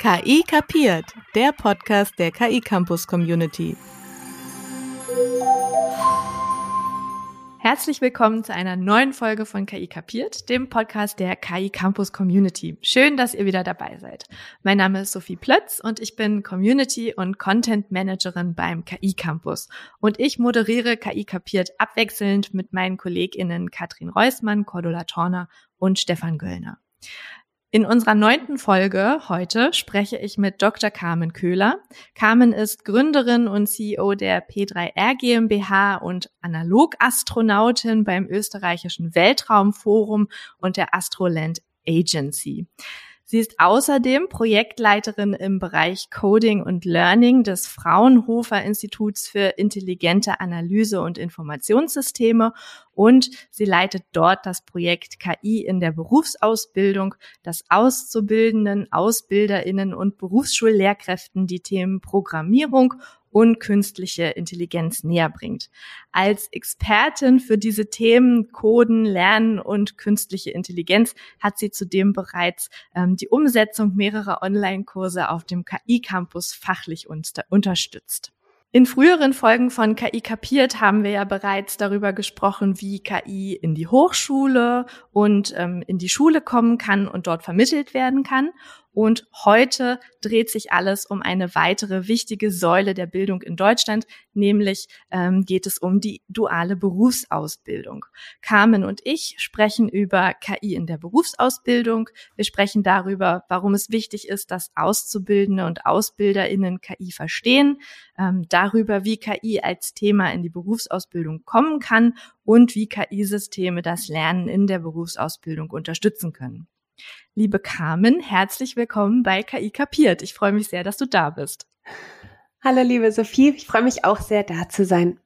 KI kapiert, der Podcast der KI Campus Community. Herzlich willkommen zu einer neuen Folge von KI kapiert, dem Podcast der KI Campus Community. Schön, dass ihr wieder dabei seid. Mein Name ist Sophie Plötz und ich bin Community und Content Managerin beim KI Campus. Und ich moderiere KI kapiert abwechselnd mit meinen KollegInnen Katrin Reusmann, Cordula Torner und Stefan Göllner. In unserer neunten Folge heute spreche ich mit Dr. Carmen Köhler. Carmen ist Gründerin und CEO der P3R GmbH und Analogastronautin beim österreichischen Weltraumforum und der Astroland Agency. Sie ist außerdem Projektleiterin im Bereich Coding und Learning des Fraunhofer Instituts für intelligente Analyse und Informationssysteme und sie leitet dort das Projekt KI in der Berufsausbildung, das Auszubildenden, Ausbilderinnen und Berufsschullehrkräften die Themen Programmierung und künstliche Intelligenz näher bringt. Als Expertin für diese Themen Coden, Lernen und künstliche Intelligenz hat sie zudem bereits ähm, die Umsetzung mehrerer Online-Kurse auf dem KI-Campus fachlich unterstützt. In früheren Folgen von KI kapiert haben wir ja bereits darüber gesprochen, wie KI in die Hochschule und ähm, in die Schule kommen kann und dort vermittelt werden kann. Und heute dreht sich alles um eine weitere wichtige Säule der Bildung in Deutschland, nämlich ähm, geht es um die duale Berufsausbildung. Carmen und ich sprechen über KI in der Berufsausbildung. Wir sprechen darüber, warum es wichtig ist, dass Auszubildende und Ausbilderinnen KI verstehen, ähm, darüber, wie KI als Thema in die Berufsausbildung kommen kann und wie KI-Systeme das Lernen in der Berufsausbildung unterstützen können. Liebe Carmen, herzlich willkommen bei KI Kapiert. Ich freue mich sehr, dass du da bist. Hallo, liebe Sophie. Ich freue mich auch sehr, da zu sein.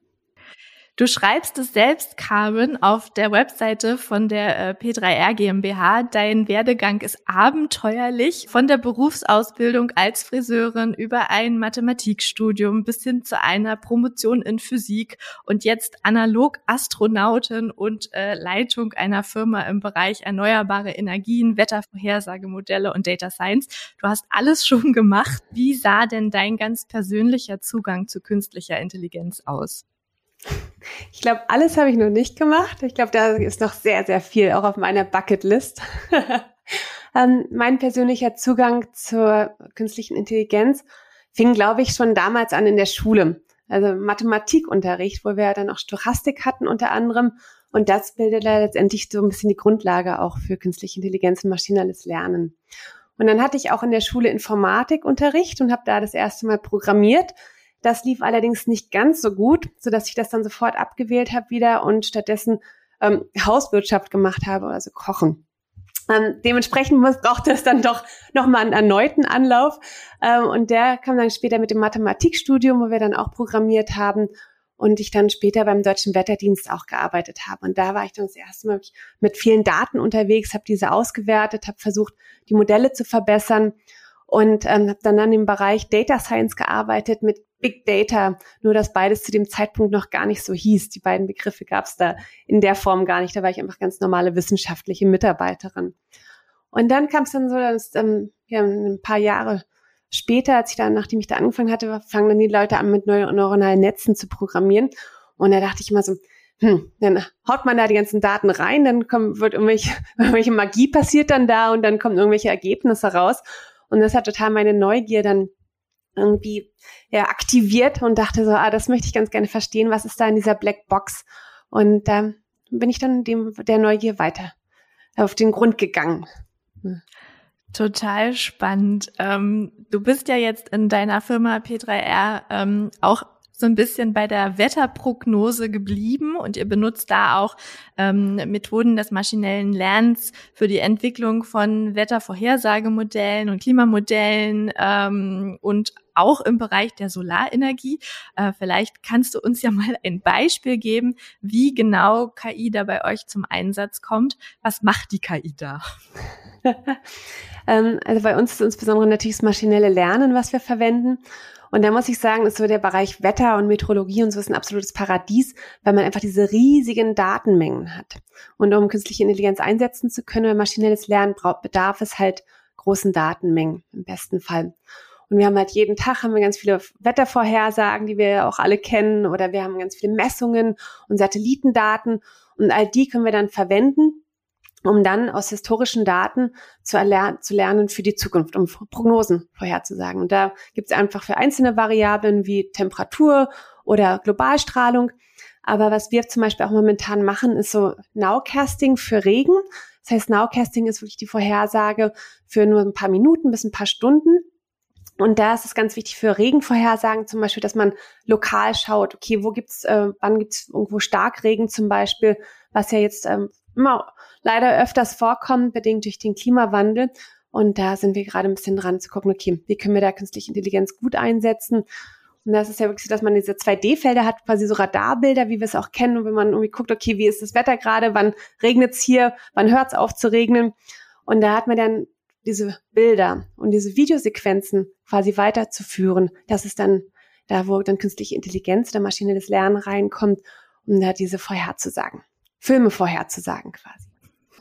Du schreibst es selbst, Carmen, auf der Webseite von der äh, P3R GmbH. Dein Werdegang ist abenteuerlich. Von der Berufsausbildung als Friseurin über ein Mathematikstudium bis hin zu einer Promotion in Physik und jetzt analog Astronautin und äh, Leitung einer Firma im Bereich erneuerbare Energien, Wettervorhersagemodelle und Data Science. Du hast alles schon gemacht. Wie sah denn dein ganz persönlicher Zugang zu künstlicher Intelligenz aus? Ich glaube, alles habe ich noch nicht gemacht. Ich glaube, da ist noch sehr, sehr viel auch auf meiner Bucketlist. ähm, mein persönlicher Zugang zur künstlichen Intelligenz fing, glaube ich, schon damals an in der Schule. Also Mathematikunterricht, wo wir dann auch Stochastik hatten unter anderem. Und das bildet letztendlich so ein bisschen die Grundlage auch für künstliche Intelligenz und maschinelles Lernen. Und dann hatte ich auch in der Schule Informatikunterricht und habe da das erste Mal programmiert das lief allerdings nicht ganz so gut, so dass ich das dann sofort abgewählt habe wieder und stattdessen ähm, Hauswirtschaft gemacht habe, also Kochen. Ähm, dementsprechend muss, brauchte es dann doch nochmal einen erneuten Anlauf. Ähm, und der kam dann später mit dem Mathematikstudium, wo wir dann auch programmiert haben und ich dann später beim Deutschen Wetterdienst auch gearbeitet habe. Und da war ich dann das erste Mal mit vielen Daten unterwegs, habe diese ausgewertet, habe versucht, die Modelle zu verbessern und ähm, habe dann an dem Bereich Data Science gearbeitet mit Big Data, nur dass beides zu dem Zeitpunkt noch gar nicht so hieß. Die beiden Begriffe gab es da in der Form gar nicht. Da war ich einfach ganz normale wissenschaftliche Mitarbeiterin. Und dann kam es dann so, dass ähm, ja, ein paar Jahre später, als ich dann, nachdem ich da angefangen hatte, fangen dann die Leute an, mit neuronalen Netzen zu programmieren. Und da dachte ich immer so, hm, dann haut man da die ganzen Daten rein, dann kommt, wird irgendwelche, irgendwelche Magie passiert dann da und dann kommen irgendwelche Ergebnisse raus. Und das hat total meine Neugier dann irgendwie ja, aktiviert und dachte so, ah, das möchte ich ganz gerne verstehen, was ist da in dieser Black Box? Und da ähm, bin ich dann dem der Neugier weiter auf den Grund gegangen. Total spannend. Ähm, du bist ja jetzt in deiner Firma P3R ähm, auch so ein bisschen bei der Wetterprognose geblieben und ihr benutzt da auch ähm, Methoden des maschinellen Lernens für die Entwicklung von Wettervorhersagemodellen und Klimamodellen ähm, und auch im Bereich der Solarenergie. Äh, vielleicht kannst du uns ja mal ein Beispiel geben, wie genau KI da bei euch zum Einsatz kommt. Was macht die KI da? ähm, also bei uns ist insbesondere natürlich das maschinelle Lernen, was wir verwenden. Und da muss ich sagen, ist so der Bereich Wetter und Meteorologie und so ist ein absolutes Paradies, weil man einfach diese riesigen Datenmengen hat. Und um künstliche Intelligenz einsetzen zu können, oder maschinelles Lernen, bedarf es halt großen Datenmengen im besten Fall. Und wir haben halt jeden Tag haben wir ganz viele Wettervorhersagen, die wir auch alle kennen, oder wir haben ganz viele Messungen und Satellitendaten und all die können wir dann verwenden, um dann aus historischen Daten zu, erler zu lernen für die Zukunft, um Prognosen vorherzusagen. Und da gibt es einfach für einzelne Variablen wie Temperatur oder Globalstrahlung. Aber was wir zum Beispiel auch momentan machen, ist so Nowcasting für Regen. Das heißt, Nowcasting ist wirklich die Vorhersage für nur ein paar Minuten bis ein paar Stunden. Und da ist es ganz wichtig für Regenvorhersagen zum Beispiel, dass man lokal schaut, okay, wo gibt's, äh, wann gibt's irgendwo Starkregen zum Beispiel, was ja jetzt ähm, immer leider öfters vorkommt, bedingt durch den Klimawandel. Und da sind wir gerade ein bisschen dran zu gucken, okay, wie können wir da künstliche Intelligenz gut einsetzen? Und das ist ja wirklich so, dass man diese 2D-Felder hat, quasi so Radarbilder, wie wir es auch kennen. Und wenn man irgendwie guckt, okay, wie ist das Wetter gerade, wann regnet's hier, wann hört's auf zu regnen? Und da hat man dann diese Bilder und diese Videosequenzen quasi weiterzuführen. Das ist dann da, wo dann künstliche Intelligenz der Maschine des Lernen reinkommt, um da diese vorherzusagen. Filme vorherzusagen quasi.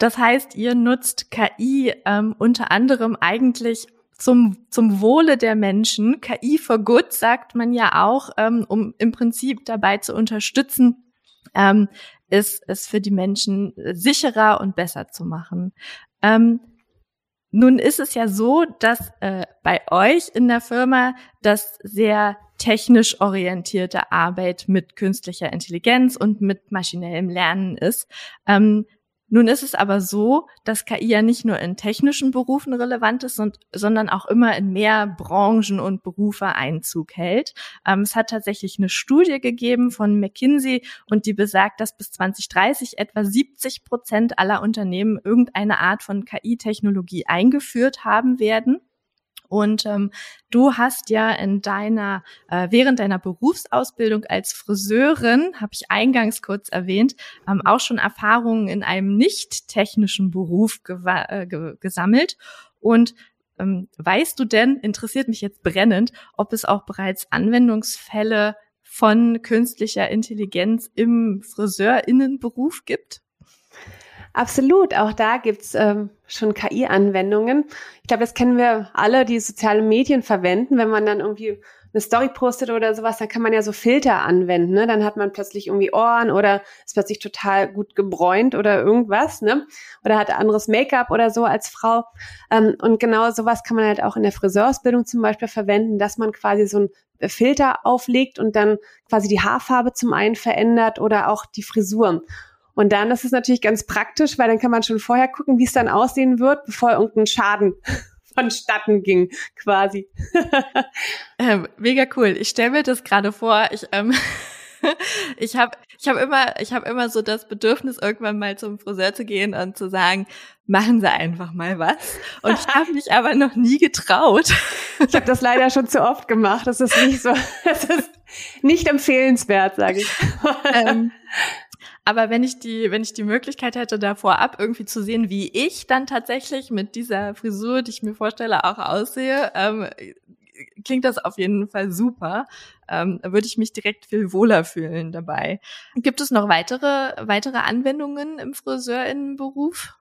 Das heißt, ihr nutzt KI ähm, unter anderem eigentlich zum, zum Wohle der Menschen. KI for Good sagt man ja auch, ähm, um im Prinzip dabei zu unterstützen, ähm, ist es für die Menschen sicherer und besser zu machen. Ähm, nun ist es ja so, dass äh, bei euch in der Firma das sehr technisch orientierte Arbeit mit künstlicher Intelligenz und mit maschinellem Lernen ist. Ähm, nun ist es aber so, dass KI ja nicht nur in technischen Berufen relevant ist, sondern auch immer in mehr Branchen und Berufe Einzug hält. Ähm, es hat tatsächlich eine Studie gegeben von McKinsey und die besagt, dass bis 2030 etwa 70 Prozent aller Unternehmen irgendeine Art von KI-Technologie eingeführt haben werden. Und ähm, du hast ja in deiner, äh, während deiner Berufsausbildung als Friseurin, habe ich eingangs kurz erwähnt, ähm, auch schon Erfahrungen in einem nicht technischen Beruf äh, gesammelt. Und ähm, weißt du denn, interessiert mich jetzt brennend, ob es auch bereits Anwendungsfälle von künstlicher Intelligenz im Friseurinnenberuf gibt? Absolut, auch da gibt's ähm, schon KI-Anwendungen. Ich glaube, das kennen wir alle, die soziale Medien verwenden. Wenn man dann irgendwie eine Story postet oder sowas, dann kann man ja so Filter anwenden. Ne? Dann hat man plötzlich irgendwie Ohren oder ist plötzlich total gut gebräunt oder irgendwas. Ne? Oder hat anderes Make-up oder so als Frau. Ähm, und genau sowas kann man halt auch in der Friseursbildung zum Beispiel verwenden, dass man quasi so ein Filter auflegt und dann quasi die Haarfarbe zum einen verändert oder auch die Frisur. Und dann ist es natürlich ganz praktisch, weil dann kann man schon vorher gucken, wie es dann aussehen wird, bevor irgendein Schaden vonstatten ging, quasi. ähm, mega cool. Ich stelle mir das gerade vor. Ich ähm, ich habe ich hab immer ich habe immer so das Bedürfnis irgendwann mal zum Friseur zu gehen und zu sagen machen Sie einfach mal was und ich habe mich aber noch nie getraut ich habe das leider schon zu oft gemacht das ist nicht so das ist nicht empfehlenswert sage ich ähm, aber wenn ich die, wenn ich die Möglichkeit hätte, da vorab irgendwie zu sehen, wie ich dann tatsächlich mit dieser Frisur, die ich mir vorstelle, auch aussehe, ähm, klingt das auf jeden Fall super. Ähm, da würde ich mich direkt viel wohler fühlen dabei. Gibt es noch weitere, weitere Anwendungen im Friseurinnenberuf?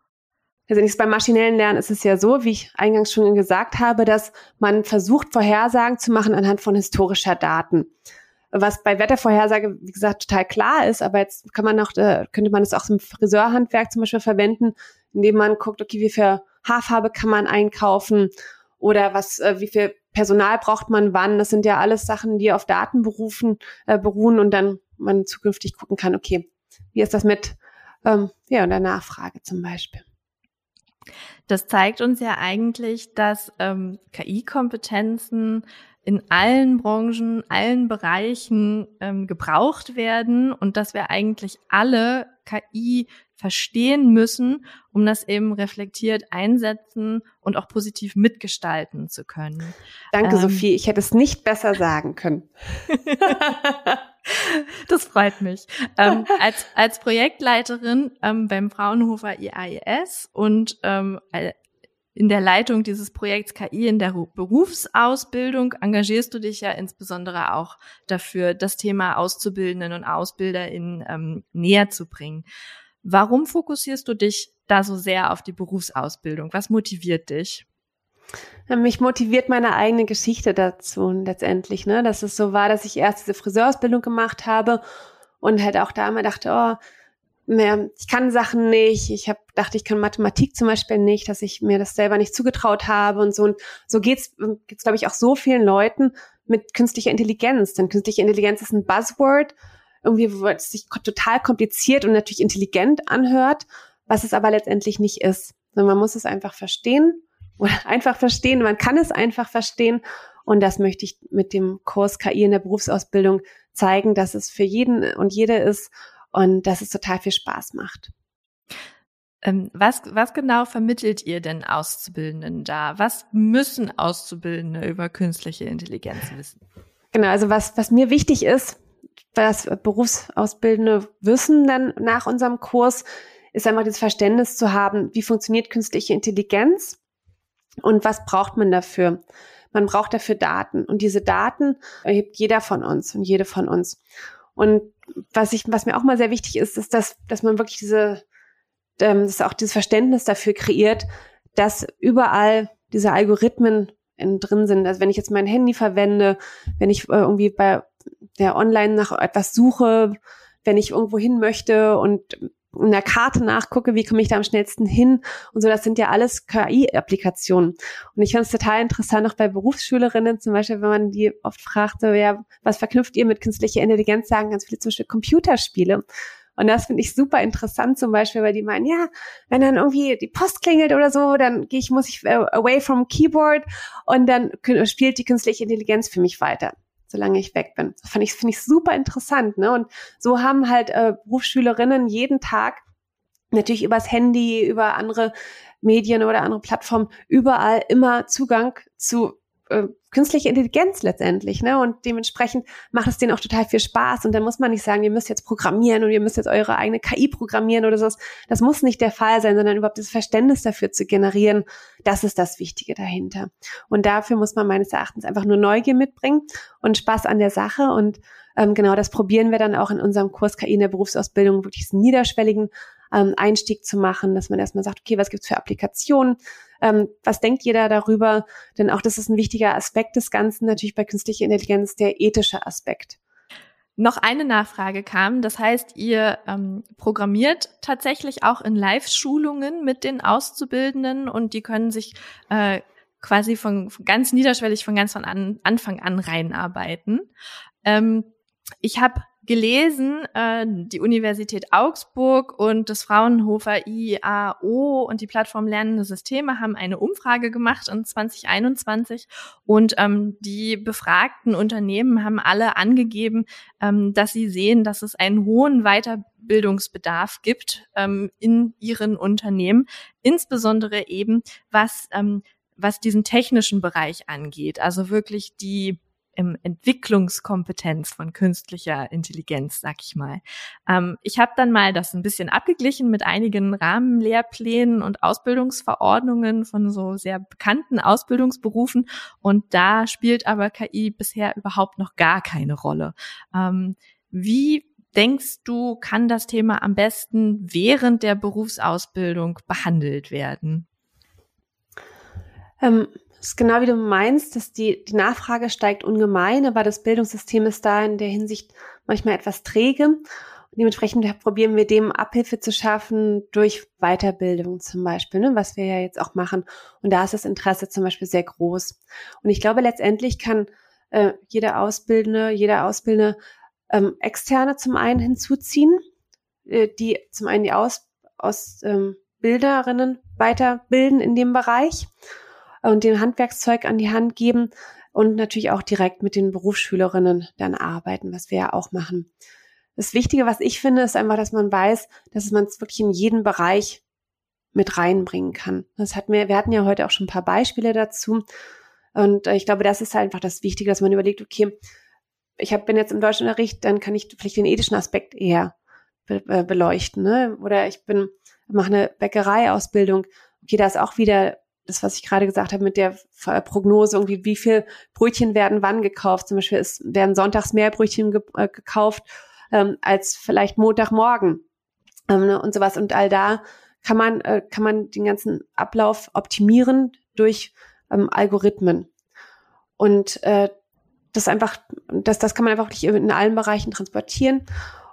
Also beim maschinellen Lernen ist es ja so, wie ich eingangs schon gesagt habe, dass man versucht, Vorhersagen zu machen anhand von historischer Daten was bei Wettervorhersage, wie gesagt, total klar ist, aber jetzt kann man noch, äh, könnte man es auch im Friseurhandwerk zum Beispiel verwenden, indem man guckt, okay, wie viel Haarfarbe kann man einkaufen oder was, äh, wie viel Personal braucht man wann. Das sind ja alles Sachen, die auf Daten berufen, äh, beruhen und dann man zukünftig gucken kann, okay, wie ist das mit ähm, ja, und der Nachfrage zum Beispiel. Das zeigt uns ja eigentlich, dass ähm, KI-Kompetenzen in allen Branchen, allen Bereichen ähm, gebraucht werden und dass wir eigentlich alle KI verstehen müssen, um das eben reflektiert einsetzen und auch positiv mitgestalten zu können. Danke, ähm, Sophie. Ich hätte es nicht besser sagen können. das freut mich. Ähm, als, als Projektleiterin ähm, beim Fraunhofer IAES und ähm, in der Leitung dieses Projekts KI in der Berufsausbildung engagierst du dich ja insbesondere auch dafür, das Thema Auszubildenden und AusbilderInnen ähm, näher zu bringen. Warum fokussierst du dich da so sehr auf die Berufsausbildung? Was motiviert dich? Mich motiviert meine eigene Geschichte dazu letztendlich, ne? Dass es so war, dass ich erst diese Friseurausbildung gemacht habe und halt auch da immer dachte, oh, mehr, ich kann Sachen nicht. Ich habe dachte, ich kann Mathematik zum Beispiel nicht, dass ich mir das selber nicht zugetraut habe und so. Und so geht's, geht's glaube ich, auch so vielen Leuten mit künstlicher Intelligenz. Denn künstliche Intelligenz ist ein Buzzword, irgendwie, wo es sich total kompliziert und natürlich intelligent anhört, was es aber letztendlich nicht ist. Sondern man muss es einfach verstehen oder einfach verstehen. Man kann es einfach verstehen. Und das möchte ich mit dem Kurs KI in der Berufsausbildung zeigen, dass es für jeden und jede ist und dass es total viel Spaß macht. Ähm, was, was genau vermittelt ihr denn Auszubildenden da? Was müssen Auszubildende über künstliche Intelligenz wissen? Genau, also was, was mir wichtig ist, was Berufsausbildende wissen dann nach unserem Kurs, ist einfach das Verständnis zu haben, wie funktioniert künstliche Intelligenz und was braucht man dafür? Man braucht dafür Daten und diese Daten erhebt jeder von uns und jede von uns. Und was ich, was mir auch mal sehr wichtig ist, ist, dass, dass man wirklich diese, ähm, dass auch dieses Verständnis dafür kreiert, dass überall diese Algorithmen in, drin sind. Also wenn ich jetzt mein Handy verwende, wenn ich äh, irgendwie bei der online nach etwas suche, wenn ich irgendwo hin möchte und in der Karte nachgucke, wie komme ich da am schnellsten hin und so, das sind ja alles KI-Applikationen. Und ich finde es total interessant, auch bei Berufsschülerinnen zum Beispiel, wenn man die oft fragt, so, ja, was verknüpft ihr mit künstlicher Intelligenz, sagen ganz viele zum Beispiel Computerspiele. Und das finde ich super interessant zum Beispiel, weil die meinen, ja, wenn dann irgendwie die Post klingelt oder so, dann gehe ich, muss ich äh, away from Keyboard und dann spielt die künstliche Intelligenz für mich weiter solange ich weg bin. Das fand ich, finde ich super interessant. Ne? Und so haben halt äh, Berufsschülerinnen jeden Tag natürlich übers Handy, über andere Medien oder andere Plattformen überall immer Zugang zu äh, künstliche Intelligenz letztendlich, ne? Und dementsprechend macht es denen auch total viel Spaß. Und dann muss man nicht sagen, ihr müsst jetzt programmieren und ihr müsst jetzt eure eigene KI programmieren oder sowas. Das muss nicht der Fall sein, sondern überhaupt das Verständnis dafür zu generieren. Das ist das Wichtige dahinter. Und dafür muss man meines Erachtens einfach nur Neugier mitbringen und Spaß an der Sache. Und ähm, genau das probieren wir dann auch in unserem Kurs KI in der Berufsausbildung, wirklich diesen niederschwelligen ähm, Einstieg zu machen, dass man erstmal sagt, okay, was gibt's für Applikationen? Ähm, was denkt jeder darüber? Denn auch das ist ein wichtiger Aspekt des Ganzen, natürlich bei künstlicher Intelligenz, der ethische Aspekt. Noch eine Nachfrage kam. Das heißt, ihr ähm, programmiert tatsächlich auch in Live-Schulungen mit den Auszubildenden und die können sich äh, quasi von, von ganz niederschwellig von ganz von an, Anfang an reinarbeiten. Ähm, ich habe gelesen, äh, die Universität Augsburg und das Fraunhofer IAO und die Plattform Lernende Systeme haben eine Umfrage gemacht in 2021 und ähm, die befragten Unternehmen haben alle angegeben, ähm, dass sie sehen, dass es einen hohen Weiterbildungsbedarf gibt ähm, in ihren Unternehmen, insbesondere eben was ähm, was diesen technischen Bereich angeht, also wirklich die im Entwicklungskompetenz von künstlicher Intelligenz, sag ich mal. Ähm, ich habe dann mal das ein bisschen abgeglichen mit einigen Rahmenlehrplänen und Ausbildungsverordnungen von so sehr bekannten Ausbildungsberufen und da spielt aber KI bisher überhaupt noch gar keine Rolle. Ähm, wie denkst du, kann das Thema am besten während der Berufsausbildung behandelt werden? Ähm, das ist genau wie du meinst, dass die, die Nachfrage steigt ungemein, aber das Bildungssystem ist da in der Hinsicht manchmal etwas träge. Und dementsprechend probieren wir dem Abhilfe zu schaffen durch Weiterbildung zum Beispiel, ne, was wir ja jetzt auch machen. Und da ist das Interesse zum Beispiel sehr groß. Und ich glaube, letztendlich kann äh, jeder Ausbildende, jeder Ausbildende ähm, Externe zum einen hinzuziehen, äh, die zum einen die Aus, Ausbilderinnen ähm, weiterbilden in dem Bereich und den Handwerkszeug an die Hand geben und natürlich auch direkt mit den Berufsschülerinnen dann arbeiten, was wir ja auch machen. Das Wichtige, was ich finde, ist einfach, dass man weiß, dass man es wirklich in jeden Bereich mit reinbringen kann. Das hat mir, wir hatten ja heute auch schon ein paar Beispiele dazu. Und äh, ich glaube, das ist halt einfach das Wichtige, dass man überlegt, okay, ich hab, bin jetzt im Deutschunterricht, dann kann ich vielleicht den ethischen Aspekt eher be äh, beleuchten. Ne? Oder ich bin, mache eine Bäckereiausbildung. Okay, da ist auch wieder das, was ich gerade gesagt habe mit der Prognose, irgendwie wie viel Brötchen werden wann gekauft. Zum Beispiel ist, werden sonntags mehr Brötchen ge äh, gekauft ähm, als vielleicht Montagmorgen ähm, ne, und sowas. Und all da kann man, äh, kann man den ganzen Ablauf optimieren durch ähm, Algorithmen. Und äh, das einfach, das, das kann man einfach nicht in allen Bereichen transportieren.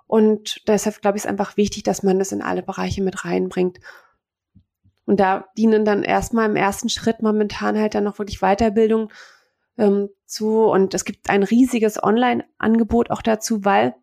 Und deshalb glaube ich, ist einfach wichtig, dass man das in alle Bereiche mit reinbringt. Und da dienen dann erstmal im ersten Schritt momentan halt dann noch wirklich Weiterbildung ähm, zu. Und es gibt ein riesiges Online-Angebot auch dazu, weil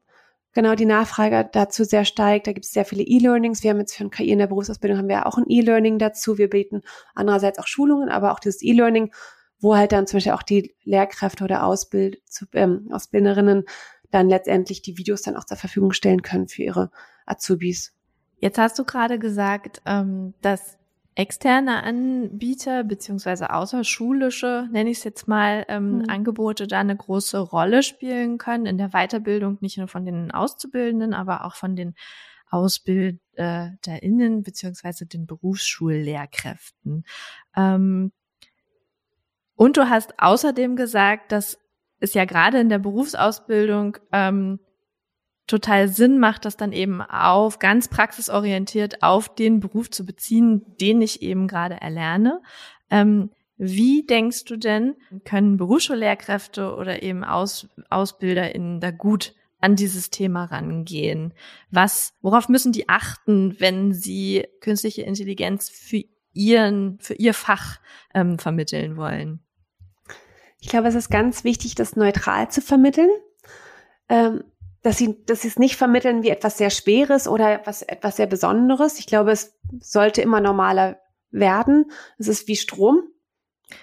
genau die Nachfrage dazu sehr steigt. Da gibt es sehr viele E-Learnings. Wir haben jetzt für ein KI in der Berufsausbildung haben wir auch ein E-Learning dazu. Wir bieten andererseits auch Schulungen, aber auch dieses E-Learning, wo halt dann zum Beispiel auch die Lehrkräfte oder Ausbild, ähm, Ausbilderinnen dann letztendlich die Videos dann auch zur Verfügung stellen können für ihre Azubis. Jetzt hast du gerade gesagt, ähm, dass externe Anbieter beziehungsweise außerschulische, nenne ich es jetzt mal, ähm, mhm. Angebote da eine große Rolle spielen können in der Weiterbildung, nicht nur von den Auszubildenden, aber auch von den AusbilderInnen beziehungsweise den Berufsschullehrkräften. Ähm, und du hast außerdem gesagt, dass es ja gerade in der Berufsausbildung ähm, total Sinn macht, das dann eben auf ganz praxisorientiert auf den Beruf zu beziehen, den ich eben gerade erlerne. Ähm, wie denkst du denn, können Berufsschullehrkräfte oder eben Aus, AusbilderInnen da gut an dieses Thema rangehen? Was, worauf müssen die achten, wenn sie künstliche Intelligenz für ihren, für ihr Fach ähm, vermitteln wollen? Ich glaube, es ist ganz wichtig, das neutral zu vermitteln. Ähm, dass sie, dass sie es nicht vermitteln wie etwas sehr Schweres oder etwas, etwas sehr Besonderes. Ich glaube, es sollte immer normaler werden. Es ist wie Strom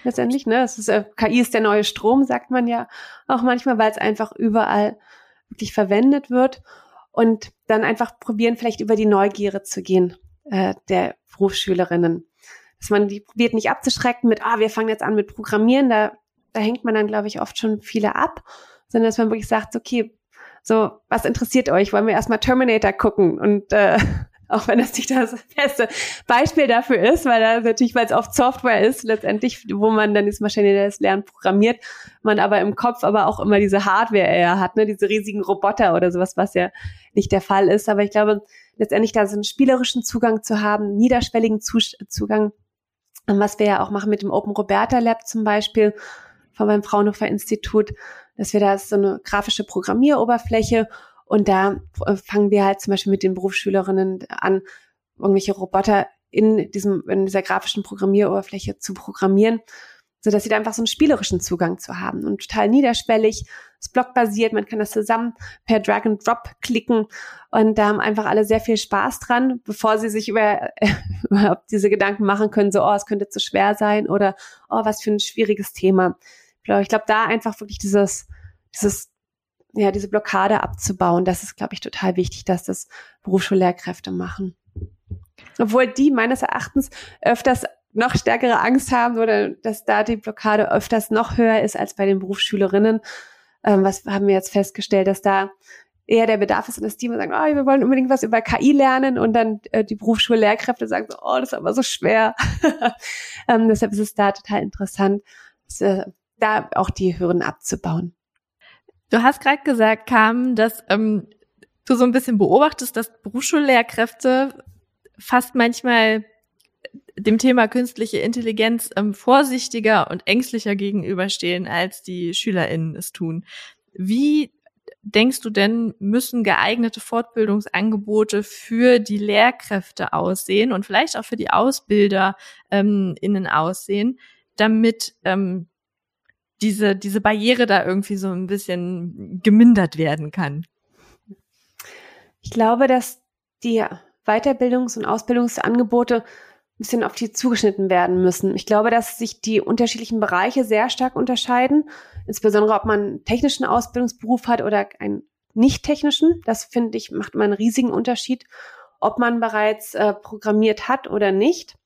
letztendlich, ne? Es ist, äh, KI ist der neue Strom, sagt man ja auch manchmal, weil es einfach überall wirklich verwendet wird. Und dann einfach probieren, vielleicht über die Neugierde zu gehen äh, der Berufsschülerinnen. Dass man die probiert nicht abzuschrecken mit, ah, wir fangen jetzt an mit Programmieren, da, da hängt man dann, glaube ich, oft schon viele ab, sondern dass man wirklich sagt, okay, so, was interessiert euch? Wollen wir erstmal Terminator gucken? Und äh, auch wenn das nicht das beste Beispiel dafür ist, weil das natürlich, weil es oft Software ist, letztendlich, wo man dann das maschinelles Lernen programmiert, man aber im Kopf aber auch immer diese Hardware eher hat, ne, diese riesigen Roboter oder sowas, was ja nicht der Fall ist. Aber ich glaube, letztendlich da so einen spielerischen Zugang zu haben, niederschwelligen Zugang, was wir ja auch machen mit dem Open Roberta Lab zum Beispiel, von meinem Fraunhofer Institut, dass wir da so eine grafische Programmieroberfläche und da äh, fangen wir halt zum Beispiel mit den Berufsschülerinnen an, irgendwelche Roboter in diesem, in dieser grafischen Programmieroberfläche zu programmieren, so dass sie da einfach so einen spielerischen Zugang zu haben und total niederschwellig, ist blockbasiert, man kann das zusammen per Drag and Drop klicken und da haben einfach alle sehr viel Spaß dran, bevor sie sich über überhaupt diese Gedanken machen können, so, oh, es könnte zu schwer sein oder, oh, was für ein schwieriges Thema ich glaube, da einfach wirklich dieses, dieses, ja, diese Blockade abzubauen, das ist, glaube ich, total wichtig, dass das Berufsschullehrkräfte machen. Obwohl die meines Erachtens öfters noch stärkere Angst haben oder dass da die Blockade öfters noch höher ist als bei den Berufsschülerinnen. Ähm, was haben wir jetzt festgestellt, dass da eher der Bedarf ist, dass die immer sagen, oh, wir wollen unbedingt was über KI lernen und dann äh, die Berufsschullehrkräfte sagen so, oh, das ist aber so schwer. ähm, deshalb ist es da total interessant, dass, äh, da auch die Hürden abzubauen. Du hast gerade gesagt, Carmen, dass ähm, du so ein bisschen beobachtest, dass Berufsschullehrkräfte fast manchmal dem Thema künstliche Intelligenz ähm, vorsichtiger und ängstlicher gegenüberstehen, als die SchülerInnen es tun. Wie denkst du denn, müssen geeignete Fortbildungsangebote für die Lehrkräfte aussehen und vielleicht auch für die AusbilderInnen ähm, aussehen, damit ähm, diese, diese Barriere da irgendwie so ein bisschen gemindert werden kann? Ich glaube, dass die Weiterbildungs- und Ausbildungsangebote ein bisschen auf die zugeschnitten werden müssen. Ich glaube, dass sich die unterschiedlichen Bereiche sehr stark unterscheiden, insbesondere ob man einen technischen Ausbildungsberuf hat oder einen nicht technischen. Das finde ich macht immer einen riesigen Unterschied, ob man bereits äh, programmiert hat oder nicht.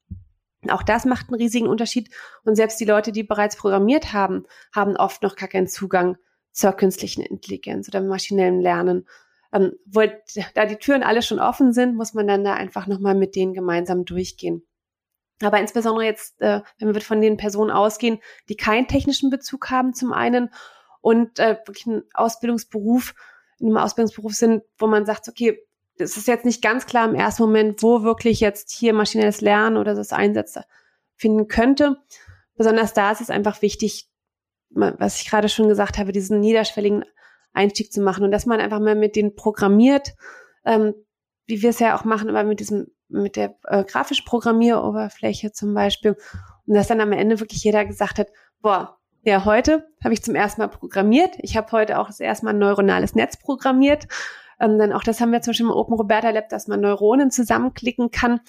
Auch das macht einen riesigen Unterschied. Und selbst die Leute, die bereits programmiert haben, haben oft noch gar keinen Zugang zur künstlichen Intelligenz oder maschinellem Lernen. Ähm, wo, da die Türen alle schon offen sind, muss man dann da einfach nochmal mit denen gemeinsam durchgehen. Aber insbesondere jetzt, äh, wenn wir von den Personen ausgehen, die keinen technischen Bezug haben zum einen und äh, wirklich einen Ausbildungsberuf, in einem Ausbildungsberuf sind, wo man sagt, okay, es ist jetzt nicht ganz klar im ersten Moment, wo wirklich jetzt hier maschinelles Lernen oder das Einsätze finden könnte, besonders da ist es einfach wichtig, was ich gerade schon gesagt habe, diesen niederschwelligen Einstieg zu machen und dass man einfach mal mit denen programmiert, ähm, wie wir es ja auch machen, aber mit diesem, mit der äh, grafisch Programmieroberfläche zum Beispiel. Und dass dann am Ende wirklich jeder gesagt hat, boah, ja, heute habe ich zum ersten Mal programmiert. Ich habe heute auch das erste Mal ein neuronales Netz programmiert. Ähm, dann auch das haben wir zum Beispiel im Open Roberta Lab, dass man Neuronen zusammenklicken kann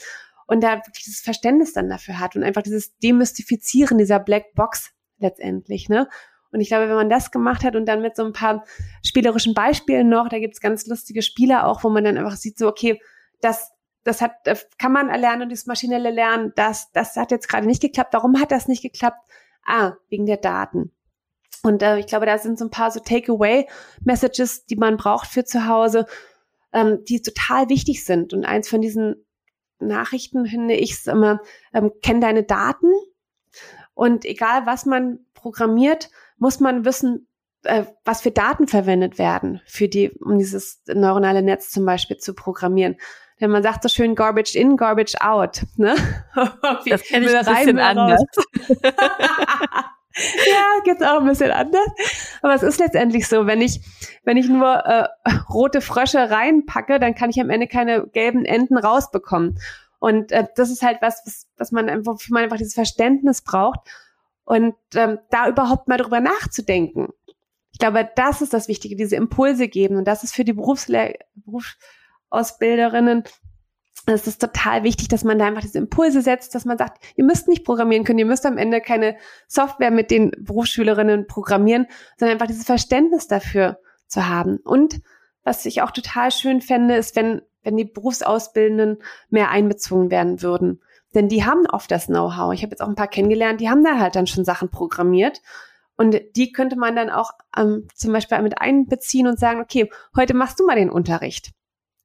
und da wirklich dieses Verständnis dann dafür hat und einfach dieses Demystifizieren dieser Black Box letztendlich, ne? Und ich glaube, wenn man das gemacht hat und dann mit so ein paar spielerischen Beispielen noch, da gibt's ganz lustige Spiele auch, wo man dann einfach sieht, so, okay, das, das hat, das kann man erlernen und das maschinelle Lernen, das, das hat jetzt gerade nicht geklappt. Warum hat das nicht geklappt? Ah, wegen der Daten. Und äh, ich glaube, da sind so ein paar so Takeaway-Messages, die man braucht für zu Hause, ähm, die total wichtig sind. Und eins von diesen Nachrichten finde ich immer, ähm, kenn deine Daten. Und egal, was man programmiert, muss man wissen, äh, was für Daten verwendet werden, für die, um dieses neuronale Netz zum Beispiel zu programmieren. Denn man sagt so schön Garbage in, Garbage out. Ne? das kenne ich ein bisschen anders. ja, geht's auch ein bisschen anders. Aber es ist letztendlich so, wenn ich, wenn ich nur äh, rote Frösche reinpacke, dann kann ich am Ende keine gelben Enten rausbekommen. Und äh, das ist halt was, was, was man einfach, wofür man einfach dieses Verständnis braucht und ähm, da überhaupt mal drüber nachzudenken. Ich glaube, das ist das Wichtige, diese Impulse geben. Und das ist für die Berufslehr Berufsausbilderinnen es ist total wichtig, dass man da einfach diese Impulse setzt, dass man sagt, ihr müsst nicht programmieren können, ihr müsst am Ende keine Software mit den Berufsschülerinnen programmieren, sondern einfach dieses Verständnis dafür zu haben. Und was ich auch total schön fände, ist, wenn, wenn die Berufsausbildenden mehr einbezogen werden würden. Denn die haben oft das Know-how. Ich habe jetzt auch ein paar kennengelernt, die haben da halt dann schon Sachen programmiert. Und die könnte man dann auch ähm, zum Beispiel mit einbeziehen und sagen, okay, heute machst du mal den Unterricht.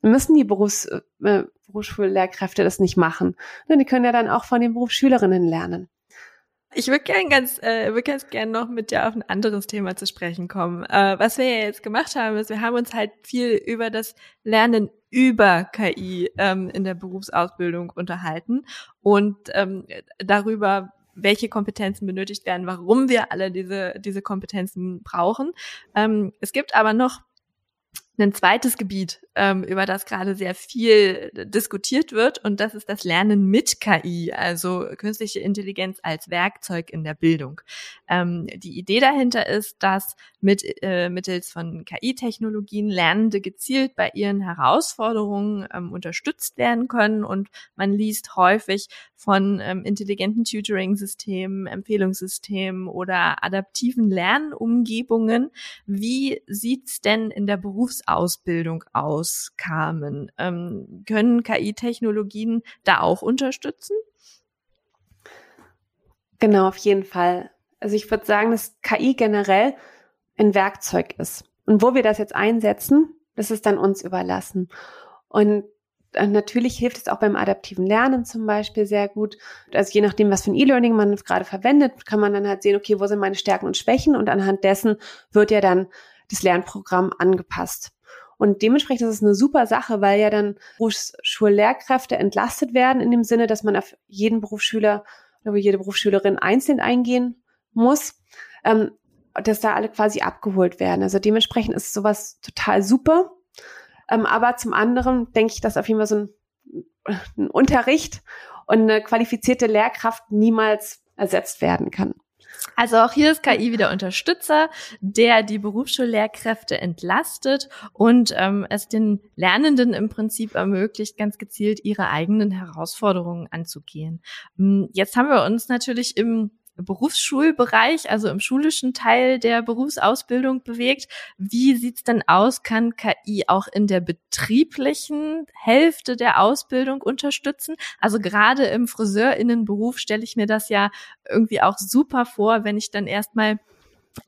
Müssen die Berufs, äh, Berufsschullehrkräfte das nicht machen? Und die können ja dann auch von den Berufsschülerinnen lernen. Ich würde gern ganz, äh, würde ganz gern noch mit dir auf ein anderes Thema zu sprechen kommen. Äh, was wir ja jetzt gemacht haben, ist, wir haben uns halt viel über das Lernen über KI ähm, in der Berufsausbildung unterhalten und ähm, darüber, welche Kompetenzen benötigt werden, warum wir alle diese, diese Kompetenzen brauchen. Ähm, es gibt aber noch ein zweites Gebiet, ähm, über das gerade sehr viel diskutiert wird, und das ist das Lernen mit KI, also künstliche Intelligenz als Werkzeug in der Bildung. Ähm, die Idee dahinter ist, dass mit, äh, mittels von KI-Technologien Lernende gezielt bei ihren Herausforderungen ähm, unterstützt werden können und man liest häufig von ähm, intelligenten Tutoring-Systemen, Empfehlungssystemen oder adaptiven Lernumgebungen. Wie sieht's denn in der Berufsausbildung aus, Carmen? Ähm, können KI-Technologien da auch unterstützen? Genau, auf jeden Fall. Also ich würde sagen, dass KI generell ein Werkzeug ist. Und wo wir das jetzt einsetzen, das ist dann uns überlassen. Und äh, natürlich hilft es auch beim adaptiven Lernen zum Beispiel sehr gut. Also je nachdem, was für ein E-Learning man gerade verwendet, kann man dann halt sehen, okay, wo sind meine Stärken und Schwächen und anhand dessen wird ja dann das Lernprogramm angepasst. Und dementsprechend ist es eine super Sache, weil ja dann Berufsschullehrkräfte entlastet werden in dem Sinne, dass man auf jeden Berufsschüler oder jede Berufsschülerin einzeln eingehen muss. Ähm, dass da alle quasi abgeholt werden. Also dementsprechend ist sowas total super. Ähm, aber zum anderen denke ich, dass auf jeden Fall so ein, ein Unterricht und eine qualifizierte Lehrkraft niemals ersetzt werden kann. Also auch hier ist KI wieder Unterstützer, der die Berufsschullehrkräfte entlastet und ähm, es den Lernenden im Prinzip ermöglicht, ganz gezielt ihre eigenen Herausforderungen anzugehen. Hm, jetzt haben wir uns natürlich im Berufsschulbereich, also im schulischen Teil der Berufsausbildung bewegt. Wie sieht's denn aus? Kann KI auch in der betrieblichen Hälfte der Ausbildung unterstützen? Also gerade im Friseurinnenberuf stelle ich mir das ja irgendwie auch super vor, wenn ich dann erstmal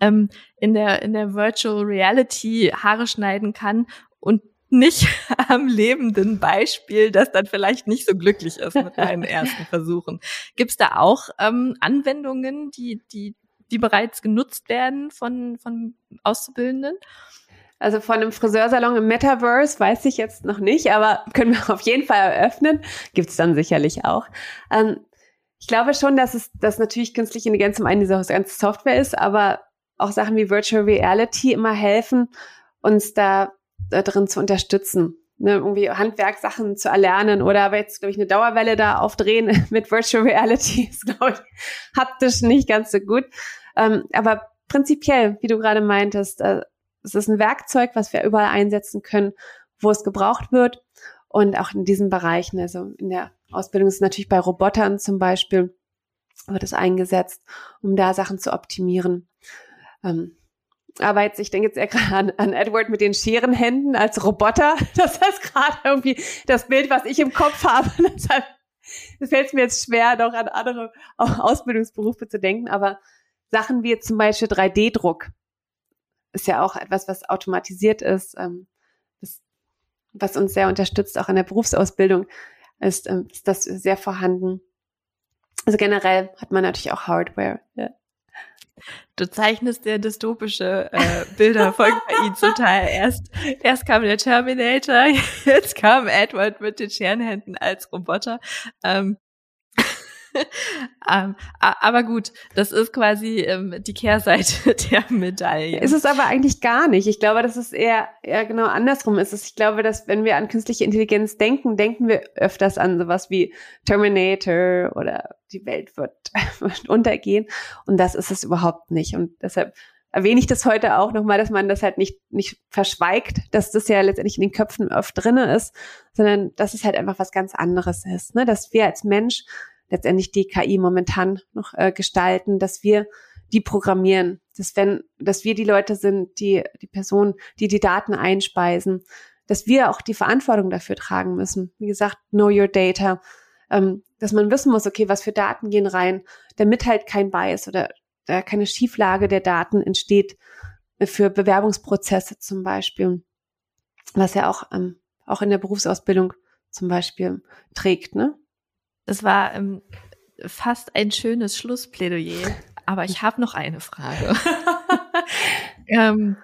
ähm, in der in der Virtual Reality Haare schneiden kann und nicht am lebenden Beispiel, das dann vielleicht nicht so glücklich ist mit meinen ersten Versuchen. Gibt es da auch ähm, Anwendungen, die, die, die bereits genutzt werden von, von Auszubildenden? Also von einem Friseursalon im Metaverse weiß ich jetzt noch nicht, aber können wir auf jeden Fall eröffnen. Gibt es dann sicherlich auch. Ähm, ich glaube schon, dass es, dass natürlich künstliche Intelligenz zum einen diese ganze Software ist, aber auch Sachen wie Virtual Reality immer helfen, uns da, da drin zu unterstützen. Ne, irgendwie Handwerksachen zu erlernen oder aber jetzt, glaube ich, eine Dauerwelle da aufdrehen mit Virtual Reality ist, glaube ich, haptisch nicht ganz so gut. Ähm, aber prinzipiell, wie du gerade meintest, äh, es ist ein Werkzeug, was wir überall einsetzen können, wo es gebraucht wird. Und auch in diesen Bereichen, also in der Ausbildung ist natürlich bei Robotern zum Beispiel, wird es eingesetzt, um da Sachen zu optimieren. Ähm, aber jetzt, ich denke jetzt eher gerade an, an Edward mit den Scherenhänden als Roboter. Das ist gerade irgendwie das Bild, was ich im Kopf habe. Deshalb es fällt mir jetzt schwer, noch an andere Ausbildungsberufe zu denken. Aber Sachen wie zum Beispiel 3D-Druck ist ja auch etwas, was automatisiert ist, ähm, das, was uns sehr unterstützt, auch in der Berufsausbildung ist, ähm, ist das sehr vorhanden. Also generell hat man natürlich auch Hardware. Ja. Du zeichnest ja dystopische äh, Bilder von KI total. Erst, erst kam der Terminator, jetzt kam Edward mit den Scherenhänden als Roboter. Ähm, ähm, aber gut, das ist quasi ähm, die Kehrseite der Medaille. Ist es aber eigentlich gar nicht. Ich glaube, dass es eher, eher genau andersrum ist. Ich glaube, dass wenn wir an künstliche Intelligenz denken, denken wir öfters an sowas wie Terminator oder die Welt wird, wird untergehen. Und das ist es überhaupt nicht. Und deshalb erwähne ich das heute auch nochmal, dass man das halt nicht, nicht verschweigt, dass das ja letztendlich in den Köpfen oft drinne ist, sondern dass es halt einfach was ganz anderes ist, ne? dass wir als Mensch letztendlich die KI momentan noch äh, gestalten, dass wir die programmieren, dass wenn, dass wir die Leute sind, die, die Person, die die Daten einspeisen, dass wir auch die Verantwortung dafür tragen müssen. Wie gesagt, know your data, ähm, dass man wissen muss, okay, was für Daten gehen rein, damit halt kein Bias oder äh, keine Schieflage der Daten entsteht für Bewerbungsprozesse zum Beispiel, was ja auch, ähm, auch in der Berufsausbildung zum Beispiel trägt, ne? Das war ähm, fast ein schönes Schlussplädoyer, aber ich habe noch eine Frage. ähm,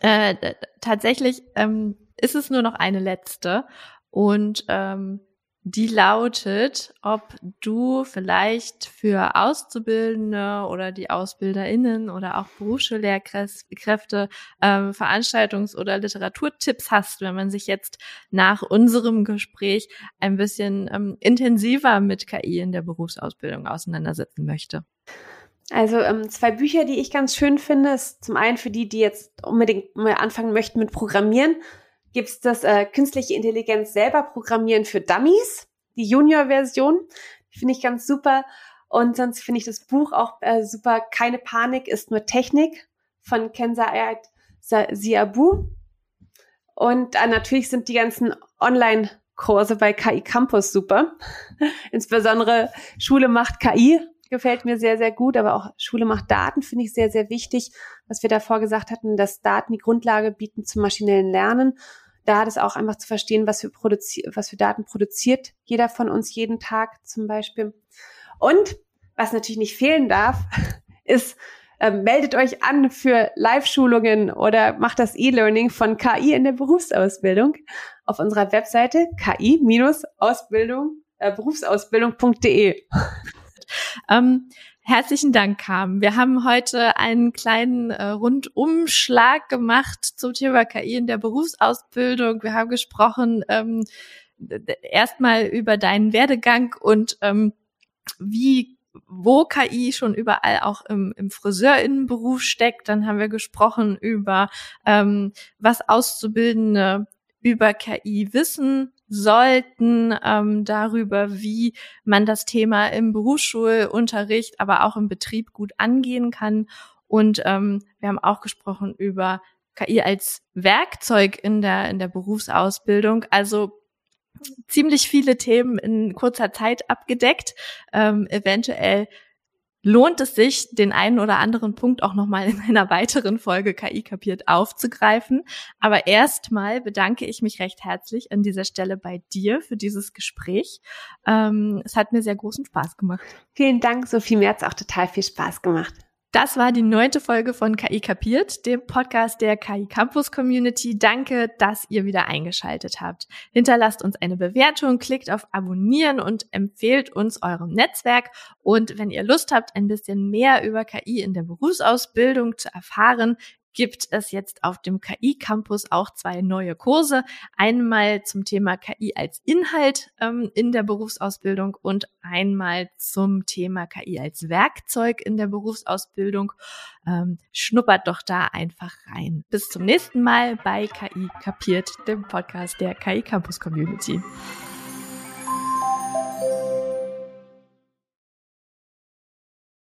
äh, tatsächlich ähm, ist es nur noch eine letzte und ähm, die lautet, ob du vielleicht für Auszubildende oder die AusbilderInnen oder auch Berufsschullehrkräfte ähm, Veranstaltungs- oder Literaturtipps hast, wenn man sich jetzt nach unserem Gespräch ein bisschen ähm, intensiver mit KI in der Berufsausbildung auseinandersetzen möchte. Also ähm, zwei Bücher, die ich ganz schön finde, ist zum einen für die, die jetzt unbedingt mal anfangen möchten mit Programmieren, gibt es das äh, künstliche Intelligenz selber programmieren für Dummies, die Junior-Version. Finde ich ganz super. Und sonst finde ich das Buch auch äh, super. Keine Panik ist nur Technik von Kenza Ayat Siabu. Und äh, natürlich sind die ganzen Online-Kurse bei KI Campus super. Insbesondere Schule macht KI gefällt mir sehr, sehr gut, aber auch Schule macht Daten finde ich sehr, sehr wichtig. Was wir davor gesagt hatten, dass Daten die Grundlage bieten zum maschinellen Lernen da das auch einfach zu verstehen, was für, produzi was für Daten produziert jeder von uns jeden Tag zum Beispiel. Und was natürlich nicht fehlen darf, ist, äh, meldet euch an für Live-Schulungen oder macht das E-Learning von KI in der Berufsausbildung auf unserer Webseite ki-ausbildung äh, berufsausbildung.de. Ähm, Herzlichen Dank, Carmen. Wir haben heute einen kleinen äh, Rundumschlag gemacht zum Thema KI in der Berufsausbildung. Wir haben gesprochen ähm, erstmal über deinen Werdegang und ähm, wie wo KI schon überall auch im, im Friseurinnenberuf steckt. Dann haben wir gesprochen über ähm, was Auszubildende über KI wissen sollten ähm, darüber, wie man das Thema im Berufsschulunterricht, aber auch im Betrieb gut angehen kann. Und ähm, wir haben auch gesprochen über KI als Werkzeug in der in der Berufsausbildung. Also ziemlich viele Themen in kurzer Zeit abgedeckt. Ähm, eventuell lohnt es sich, den einen oder anderen Punkt auch nochmal in einer weiteren Folge KI kapiert aufzugreifen. Aber erstmal bedanke ich mich recht herzlich an dieser Stelle bei dir für dieses Gespräch. Ähm, es hat mir sehr großen Spaß gemacht. Vielen Dank, Sophie. Mir hat es auch total viel Spaß gemacht. Das war die neunte Folge von KI Kapiert, dem Podcast der KI Campus Community. Danke, dass ihr wieder eingeschaltet habt. Hinterlasst uns eine Bewertung, klickt auf Abonnieren und empfehlt uns eurem Netzwerk. Und wenn ihr Lust habt, ein bisschen mehr über KI in der Berufsausbildung zu erfahren, gibt es jetzt auf dem KI Campus auch zwei neue Kurse. Einmal zum Thema KI als Inhalt ähm, in der Berufsausbildung und einmal zum Thema KI als Werkzeug in der Berufsausbildung. Ähm, schnuppert doch da einfach rein. Bis zum nächsten Mal bei KI Kapiert, dem Podcast der KI Campus Community.